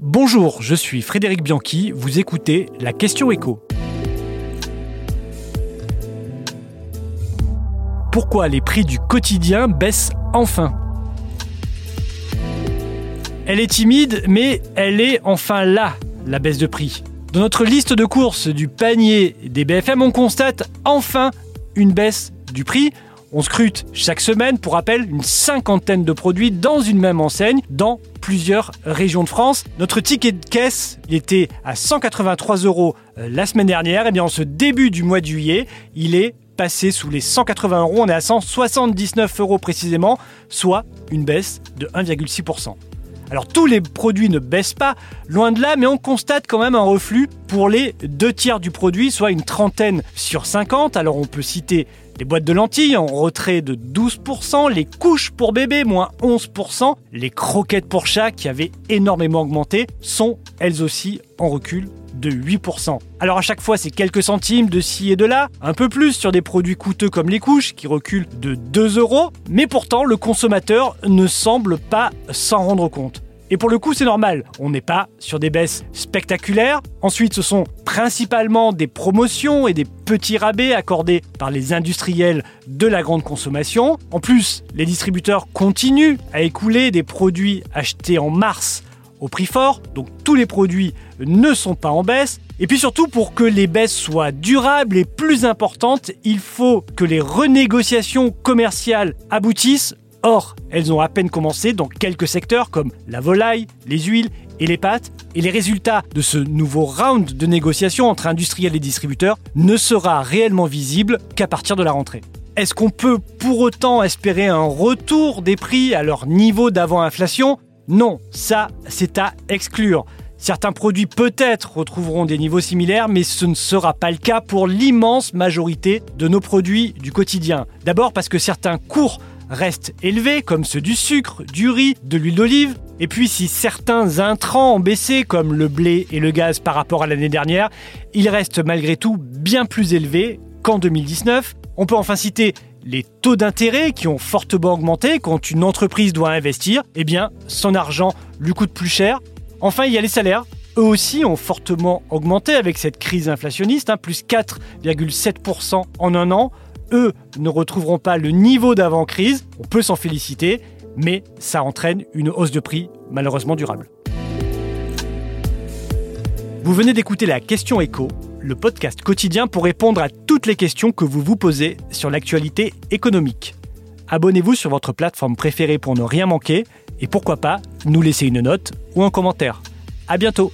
Bonjour, je suis Frédéric Bianchi, vous écoutez la question écho. Pourquoi les prix du quotidien baissent enfin? Elle est timide, mais elle est enfin là, la baisse de prix. Dans notre liste de courses du panier des BFM, on constate enfin une baisse du prix. On scrute chaque semaine, pour rappel, une cinquantaine de produits dans une même enseigne, dans plusieurs régions de France. Notre ticket de caisse, était à 183 euros euh, la semaine dernière. Et eh bien, en ce début du mois de juillet, il est passé sous les 180 euros. On est à 179 euros précisément, soit une baisse de 1,6%. Alors tous les produits ne baissent pas, loin de là, mais on constate quand même un reflux pour les deux tiers du produit, soit une trentaine sur 50. Alors on peut citer les boîtes de lentilles en retrait de 12%, les couches pour bébé moins 11%, les croquettes pour chat qui avaient énormément augmenté sont elles aussi en recul de 8%. Alors à chaque fois, c'est quelques centimes de ci et de là, un peu plus sur des produits coûteux comme les couches qui reculent de 2 euros, mais pourtant le consommateur ne semble pas s'en rendre compte. Et pour le coup, c'est normal. On n'est pas sur des baisses spectaculaires. Ensuite, ce sont principalement des promotions et des petits rabais accordés par les industriels de la grande consommation. En plus, les distributeurs continuent à écouler des produits achetés en mars au prix fort, donc tous les produits ne sont pas en baisse. Et puis surtout, pour que les baisses soient durables et plus importantes, il faut que les renégociations commerciales aboutissent. Or, elles ont à peine commencé dans quelques secteurs comme la volaille, les huiles et les pâtes, et les résultats de ce nouveau round de négociations entre industriels et distributeurs ne sera réellement visible qu'à partir de la rentrée. Est-ce qu'on peut pour autant espérer un retour des prix à leur niveau d'avant-inflation? Non, ça, c'est à exclure. Certains produits peut-être retrouveront des niveaux similaires, mais ce ne sera pas le cas pour l'immense majorité de nos produits du quotidien. D'abord parce que certains cours restent élevés, comme ceux du sucre, du riz, de l'huile d'olive. Et puis si certains intrants ont baissé, comme le blé et le gaz par rapport à l'année dernière, ils restent malgré tout bien plus élevés qu'en 2019. On peut enfin citer les taux d'intérêt qui ont fortement augmenté quand une entreprise doit investir, eh bien, son argent lui coûte plus cher. Enfin, il y a les salaires. Eux aussi ont fortement augmenté avec cette crise inflationniste, hein, plus 4,7% en un an. Eux ne retrouveront pas le niveau d'avant-crise, on peut s'en féliciter, mais ça entraîne une hausse de prix malheureusement durable. Vous venez d'écouter la question écho le podcast quotidien pour répondre à toutes les questions que vous vous posez sur l'actualité économique. Abonnez-vous sur votre plateforme préférée pour ne rien manquer et pourquoi pas nous laisser une note ou un commentaire. À bientôt!